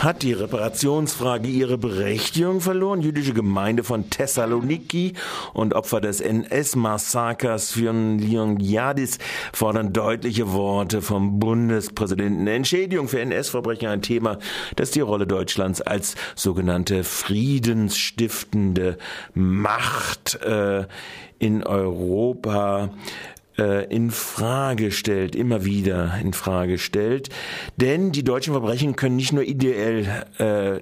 Hat die Reparationsfrage ihre Berechtigung verloren? Jüdische Gemeinde von Thessaloniki und Opfer des NS-Massakers von Leonidas fordern deutliche Worte vom Bundespräsidenten. Entschädigung für NS-Verbrecher ein Thema, das die Rolle Deutschlands als sogenannte friedensstiftende Macht äh, in Europa äh, in Frage stellt, immer wieder in Frage stellt. Denn die deutschen Verbrechen können nicht nur ideell äh,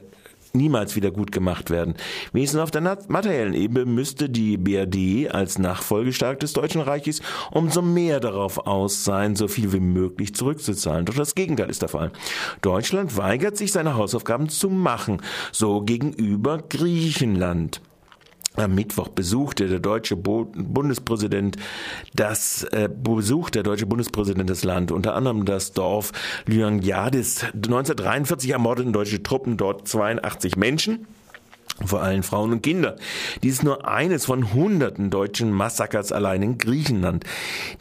niemals wieder gut gemacht werden. Wenigstens auf der materiellen Ebene müsste die BRD als Nachfolgestark des Deutschen Reiches umso mehr darauf aus sein, so viel wie möglich zurückzuzahlen. Doch das Gegenteil ist der Fall. Deutschland weigert sich, seine Hausaufgaben zu machen, so gegenüber Griechenland. Am Mittwoch besuchte der deutsche Bundespräsident das äh, besucht der deutsche Bundespräsident das Land, unter anderem das Dorf Lyangyadis. 1943 ermordeten deutsche Truppen dort 82 Menschen vor allem Frauen und Kinder. Dies ist nur eines von hunderten deutschen Massakers allein in Griechenland.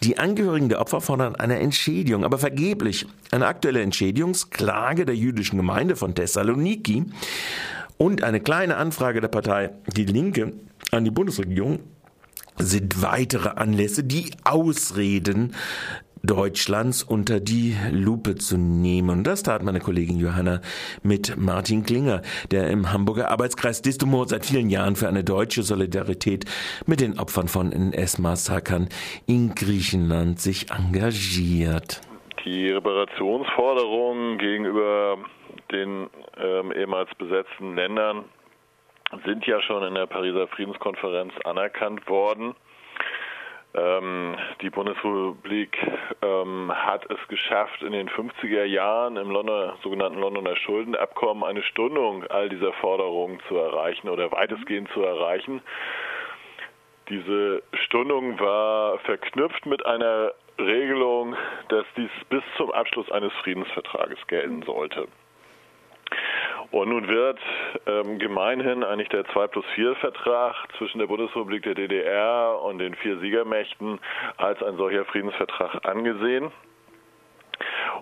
Die Angehörigen der Opfer fordern eine Entschädigung, aber vergeblich. Eine aktuelle Entschädigungsklage der jüdischen Gemeinde von Thessaloniki und eine kleine Anfrage der Partei Die Linke an die Bundesregierung sind weitere Anlässe, die Ausreden Deutschlands unter die Lupe zu nehmen. Und das tat meine Kollegin Johanna mit Martin Klinger, der im Hamburger Arbeitskreis Distumor seit vielen Jahren für eine deutsche Solidarität mit den Opfern von NS-Massakern in Griechenland sich engagiert. Die Reparationsforderungen gegenüber den ähm, ehemals besetzten Ländern sind ja schon in der Pariser Friedenskonferenz anerkannt worden. Ähm, die Bundesrepublik ähm, hat es geschafft, in den 50er Jahren im Londoner, sogenannten Londoner Schuldenabkommen eine Stundung all dieser Forderungen zu erreichen oder weitestgehend zu erreichen. Diese Stundung war verknüpft mit einer Regelung, dass dies bis zum Abschluss eines Friedensvertrages gelten sollte. Und nun wird ähm, gemeinhin eigentlich der 2 plus 4 Vertrag zwischen der Bundesrepublik der DDR und den vier Siegermächten als ein solcher Friedensvertrag angesehen.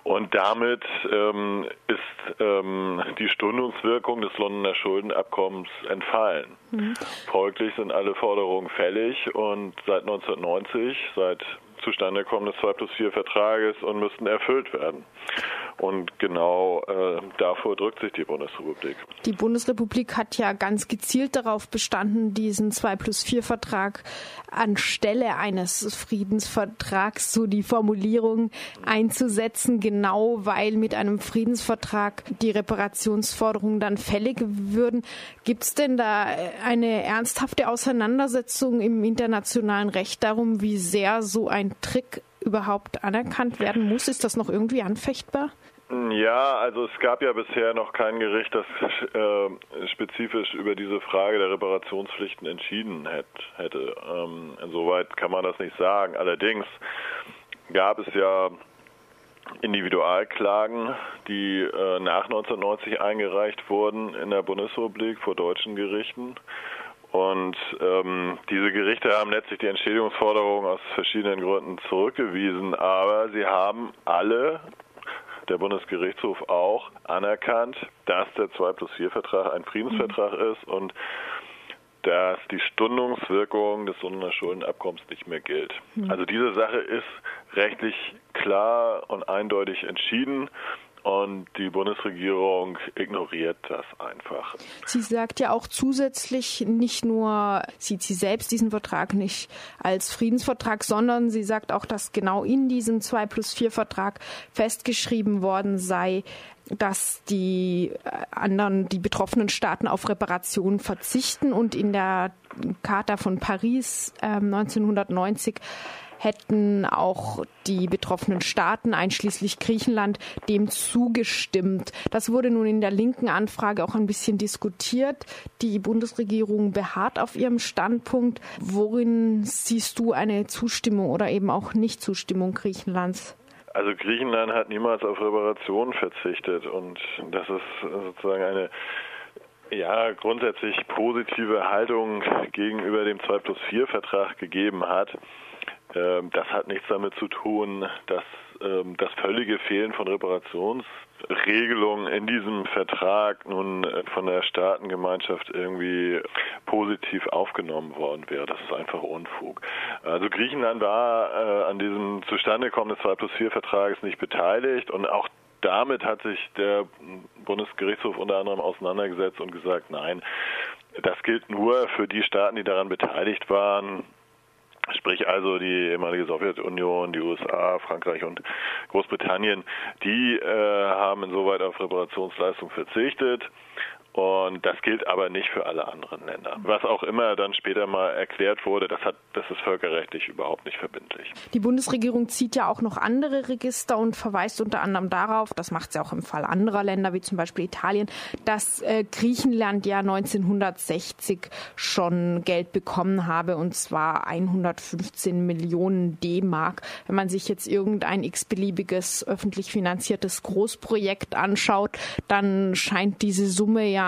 Und damit ähm, ist ähm, die Stundungswirkung des Londoner Schuldenabkommens entfallen. Mhm. Folglich sind alle Forderungen fällig und seit 1990, seit Zustandekommen des 2 plus 4 Vertrages und müssten erfüllt werden. Und genau äh, davor drückt sich die Bundesrepublik. Die Bundesrepublik hat ja ganz gezielt darauf bestanden, diesen 2 plus 4 Vertrag anstelle eines Friedensvertrags, so die Formulierung einzusetzen, genau weil mit einem Friedensvertrag die Reparationsforderungen dann fällig würden. Gibt es denn da eine ernsthafte Auseinandersetzung im internationalen Recht darum, wie sehr so ein Trick überhaupt anerkannt werden muss? Ist das noch irgendwie anfechtbar? Ja, also es gab ja bisher noch kein Gericht, das äh, spezifisch über diese Frage der Reparationspflichten entschieden hätt, hätte. Ähm, insoweit kann man das nicht sagen. Allerdings gab es ja Individualklagen, die äh, nach 1990 eingereicht wurden in der Bundesrepublik vor deutschen Gerichten. Und ähm, diese Gerichte haben letztlich die Entschädigungsforderung aus verschiedenen Gründen zurückgewiesen, aber sie haben alle der Bundesgerichtshof auch anerkannt, dass der 2 plus 4 Vertrag ein Friedensvertrag mhm. ist und dass die Stundungswirkung des Londoner Schuldenabkommens nicht mehr gilt. Mhm. Also diese Sache ist rechtlich klar und eindeutig entschieden. Und die Bundesregierung ignoriert das einfach. Sie sagt ja auch zusätzlich, nicht nur sieht sie selbst diesen Vertrag nicht als Friedensvertrag, sondern sie sagt auch, dass genau in diesem 2 plus 4 Vertrag festgeschrieben worden sei, dass die äh, anderen, die betroffenen Staaten auf Reparationen verzichten und in der Charta von Paris äh, 1990 hätten auch die betroffenen Staaten, einschließlich Griechenland, dem zugestimmt. Das wurde nun in der linken Anfrage auch ein bisschen diskutiert. Die Bundesregierung beharrt auf ihrem Standpunkt. Worin siehst du eine Zustimmung oder eben auch Nichtzustimmung Griechenlands? Also Griechenland hat niemals auf Reparationen verzichtet und das ist sozusagen eine ja, grundsätzlich positive Haltung gegenüber dem 2 plus 4 Vertrag gegeben hat. Ähm, das hat nichts damit zu tun, dass ähm, das völlige Fehlen von Reparationsregelungen in diesem Vertrag nun äh, von der Staatengemeinschaft irgendwie positiv aufgenommen worden wäre. Das ist einfach Unfug. Also Griechenland war äh, an diesem Zustandekommen des 2 plus 4 Vertrages nicht beteiligt und auch damit hat sich der Bundesgerichtshof unter anderem auseinandergesetzt und gesagt, nein, das gilt nur für die Staaten, die daran beteiligt waren, Sprich also die ehemalige Sowjetunion, die USA, Frankreich und Großbritannien, die äh, haben insoweit auf Reparationsleistung verzichtet. Und das gilt aber nicht für alle anderen Länder. Was auch immer dann später mal erklärt wurde, das, hat, das ist völkerrechtlich überhaupt nicht verbindlich. Die Bundesregierung zieht ja auch noch andere Register und verweist unter anderem darauf, das macht sie auch im Fall anderer Länder, wie zum Beispiel Italien, dass äh, Griechenland ja 1960 schon Geld bekommen habe, und zwar 115 Millionen D-Mark. Wenn man sich jetzt irgendein x-beliebiges öffentlich finanziertes Großprojekt anschaut, dann scheint diese Summe ja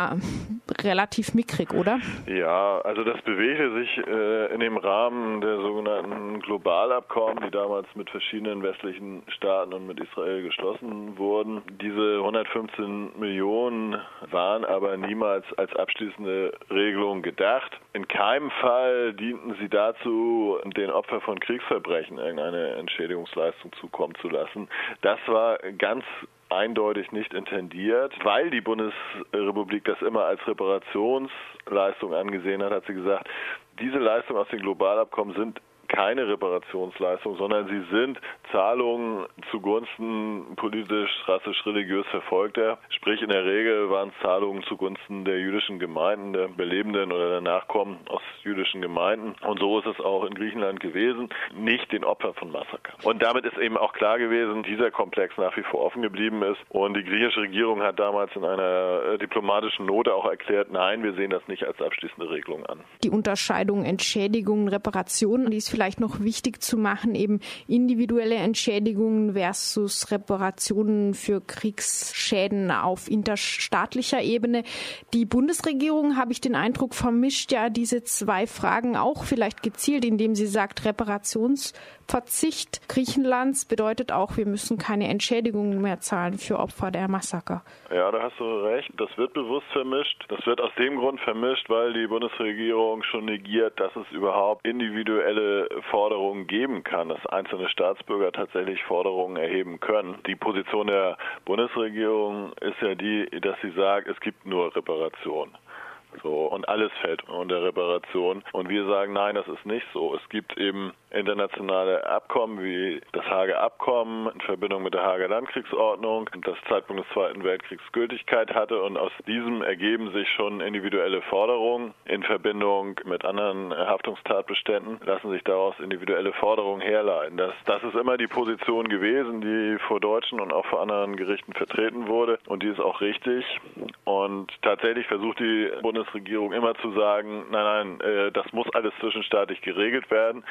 relativ mickrig, oder? Ja, also das bewegte sich äh, in dem Rahmen der sogenannten Globalabkommen, die damals mit verschiedenen westlichen Staaten und mit Israel geschlossen wurden. Diese 115 Millionen waren aber niemals als abschließende Regelung gedacht. In keinem Fall dienten sie dazu, den Opfern von Kriegsverbrechen irgendeine Entschädigungsleistung zukommen zu lassen. Das war ganz eindeutig nicht intendiert. Weil die Bundesrepublik das immer als Reparationsleistung angesehen hat, hat sie gesagt, diese Leistungen aus den Globalabkommen sind keine Reparationsleistung, sondern sie sind Zahlungen zugunsten politisch, rassisch, religiös Verfolgter. Sprich, in der Regel waren es Zahlungen zugunsten der jüdischen Gemeinden, der Belebenden oder der Nachkommen aus jüdischen Gemeinden. Und so ist es auch in Griechenland gewesen, nicht den Opfern von Massaker. Und damit ist eben auch klar gewesen, dieser Komplex nach wie vor offen geblieben ist. Und die griechische Regierung hat damals in einer äh, diplomatischen Note auch erklärt, nein, wir sehen das nicht als abschließende Regelung an. Die Unterscheidung Entschädigungen, Reparationen, die ist vielleicht noch wichtig zu machen, eben individuelle Entschädigungen versus Reparationen für Kriegsschäden auf interstaatlicher Ebene. Die Bundesregierung, habe ich den Eindruck, vermischt ja diese zwei Fragen auch vielleicht gezielt, indem sie sagt, Reparationsverzicht Griechenlands bedeutet auch, wir müssen keine Entschädigungen mehr zahlen für Opfer der Massaker. Ja, da hast du recht. Das wird bewusst vermischt. Das wird aus dem Grund vermischt, weil die Bundesregierung schon negiert, dass es überhaupt individuelle Forderungen geben kann, dass einzelne Staatsbürger tatsächlich Forderungen erheben können. Die Position der Bundesregierung ist ja die, dass sie sagt, es gibt nur Reparation. So, und alles fällt unter Reparation. Und wir sagen, nein, das ist nicht so. Es gibt eben internationale Abkommen wie das Hager Abkommen in Verbindung mit der Hager Landkriegsordnung, das Zeitpunkt des Zweiten Weltkriegs Gültigkeit hatte. Und aus diesem ergeben sich schon individuelle Forderungen in Verbindung mit anderen Haftungstatbeständen, lassen sich daraus individuelle Forderungen herleiten. Das, das ist immer die Position gewesen, die vor deutschen und auch vor anderen Gerichten vertreten wurde. Und die ist auch richtig. Und tatsächlich versucht die Bundesregierung immer zu sagen, nein, nein, äh, das muss alles zwischenstaatlich geregelt werden.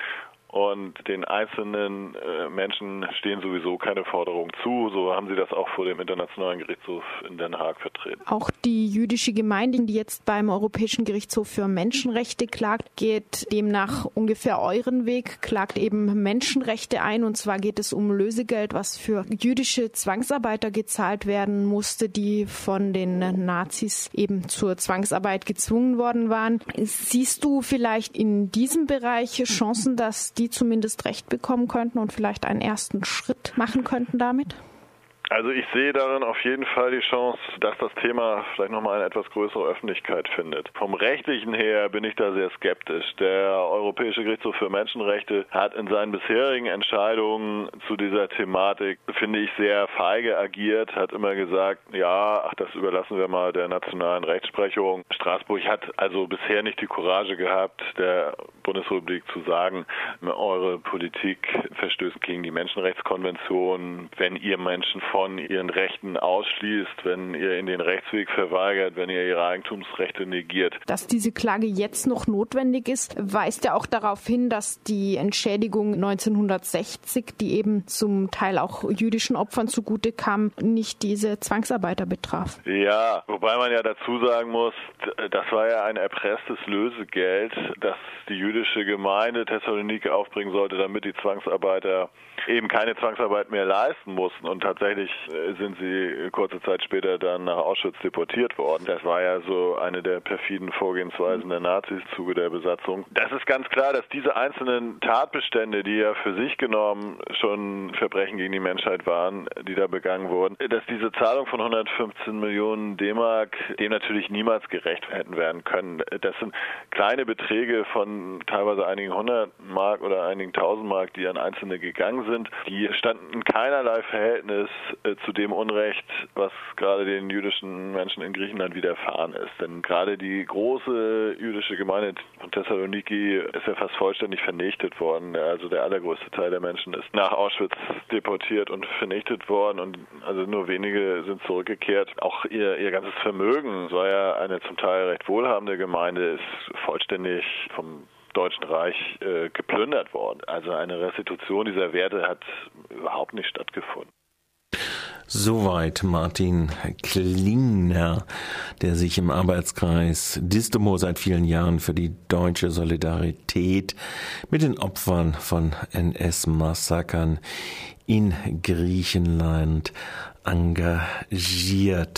Und den einzelnen äh, Menschen stehen sowieso keine Forderungen zu. So haben sie das auch vor dem Internationalen Gerichtshof in Den Haag vertreten. Auch die jüdische Gemeinde, die jetzt beim Europäischen Gerichtshof für Menschenrechte klagt, geht demnach ungefähr euren Weg, klagt eben Menschenrechte ein. Und zwar geht es um Lösegeld, was für jüdische Zwangsarbeiter gezahlt werden musste, die von den Nazis eben zur Zwangsarbeit gezwungen worden waren. Siehst du vielleicht in diesem Bereich Chancen, dass die zumindest Recht bekommen könnten und vielleicht einen ersten Schritt machen könnten damit? Also ich sehe darin auf jeden Fall die Chance, dass das Thema vielleicht nochmal eine etwas größere Öffentlichkeit findet. Vom rechtlichen her bin ich da sehr skeptisch. Der Europäische Gerichtshof für Menschenrechte hat in seinen bisherigen Entscheidungen zu dieser Thematik, finde ich, sehr feige agiert, hat immer gesagt, ja, ach, das überlassen wir mal der nationalen Rechtsprechung. Straßburg hat also bisher nicht die Courage gehabt, der Bundesrepublik zu sagen, eure Politik verstößt gegen die Menschenrechtskonvention, wenn ihr Menschen von ihren Rechten ausschließt, wenn ihr in den Rechtsweg verweigert, wenn ihr ihre Eigentumsrechte negiert. Dass diese Klage jetzt noch notwendig ist, weist ja auch darauf hin, dass die Entschädigung 1960, die eben zum Teil auch jüdischen Opfern zugute kam, nicht diese Zwangsarbeiter betraf. Ja, wobei man ja dazu sagen muss, das war ja ein erpresstes Lösegeld, das die jüdische Gemeinde Thessaloniki aufbringen sollte, damit die Zwangsarbeiter eben keine Zwangsarbeit mehr leisten mussten. Und tatsächlich äh, sind sie kurze Zeit später dann nach Auschwitz deportiert worden. Das war ja so eine der perfiden Vorgehensweisen der Nazis im Zuge der Besatzung. Das ist ganz klar, dass diese einzelnen Tatbestände, die ja für sich genommen schon Verbrechen gegen die Menschheit waren, die da begangen wurden, dass diese Zahlung von 115 Millionen D-Mark dem natürlich niemals gerecht hätten werden können. Das sind kleine Beträge von teilweise einigen hundert Mark oder einigen tausend Mark, die an Einzelne gegangen sind. Die standen in keinerlei Verhältnis äh, zu dem Unrecht, was gerade den jüdischen Menschen in Griechenland widerfahren ist. Denn gerade die große jüdische Gemeinde von Thessaloniki ist ja fast vollständig vernichtet worden. Also der allergrößte Teil der Menschen ist nach Auschwitz deportiert und vernichtet worden und also nur wenige sind zurückgekehrt. Auch ihr, ihr ganzes Vermögen, so ja eine zum Teil recht wohlhabende Gemeinde, ist vollständig vom Deutschen Reich äh, geplündert worden. Also eine Restitution dieser Werte hat überhaupt nicht stattgefunden. Soweit Martin Klingner, der sich im Arbeitskreis Distomo seit vielen Jahren für die deutsche Solidarität mit den Opfern von NS-Massakern in Griechenland engagiert.